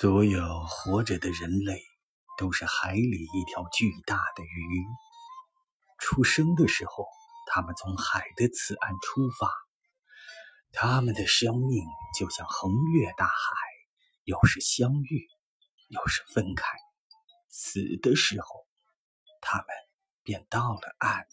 所有活着的人类都是海里一条巨大的鱼。出生的时候他们从海的此岸出发他们的生命就像横越大海又是相遇又是分开。死的时候他们便到了岸。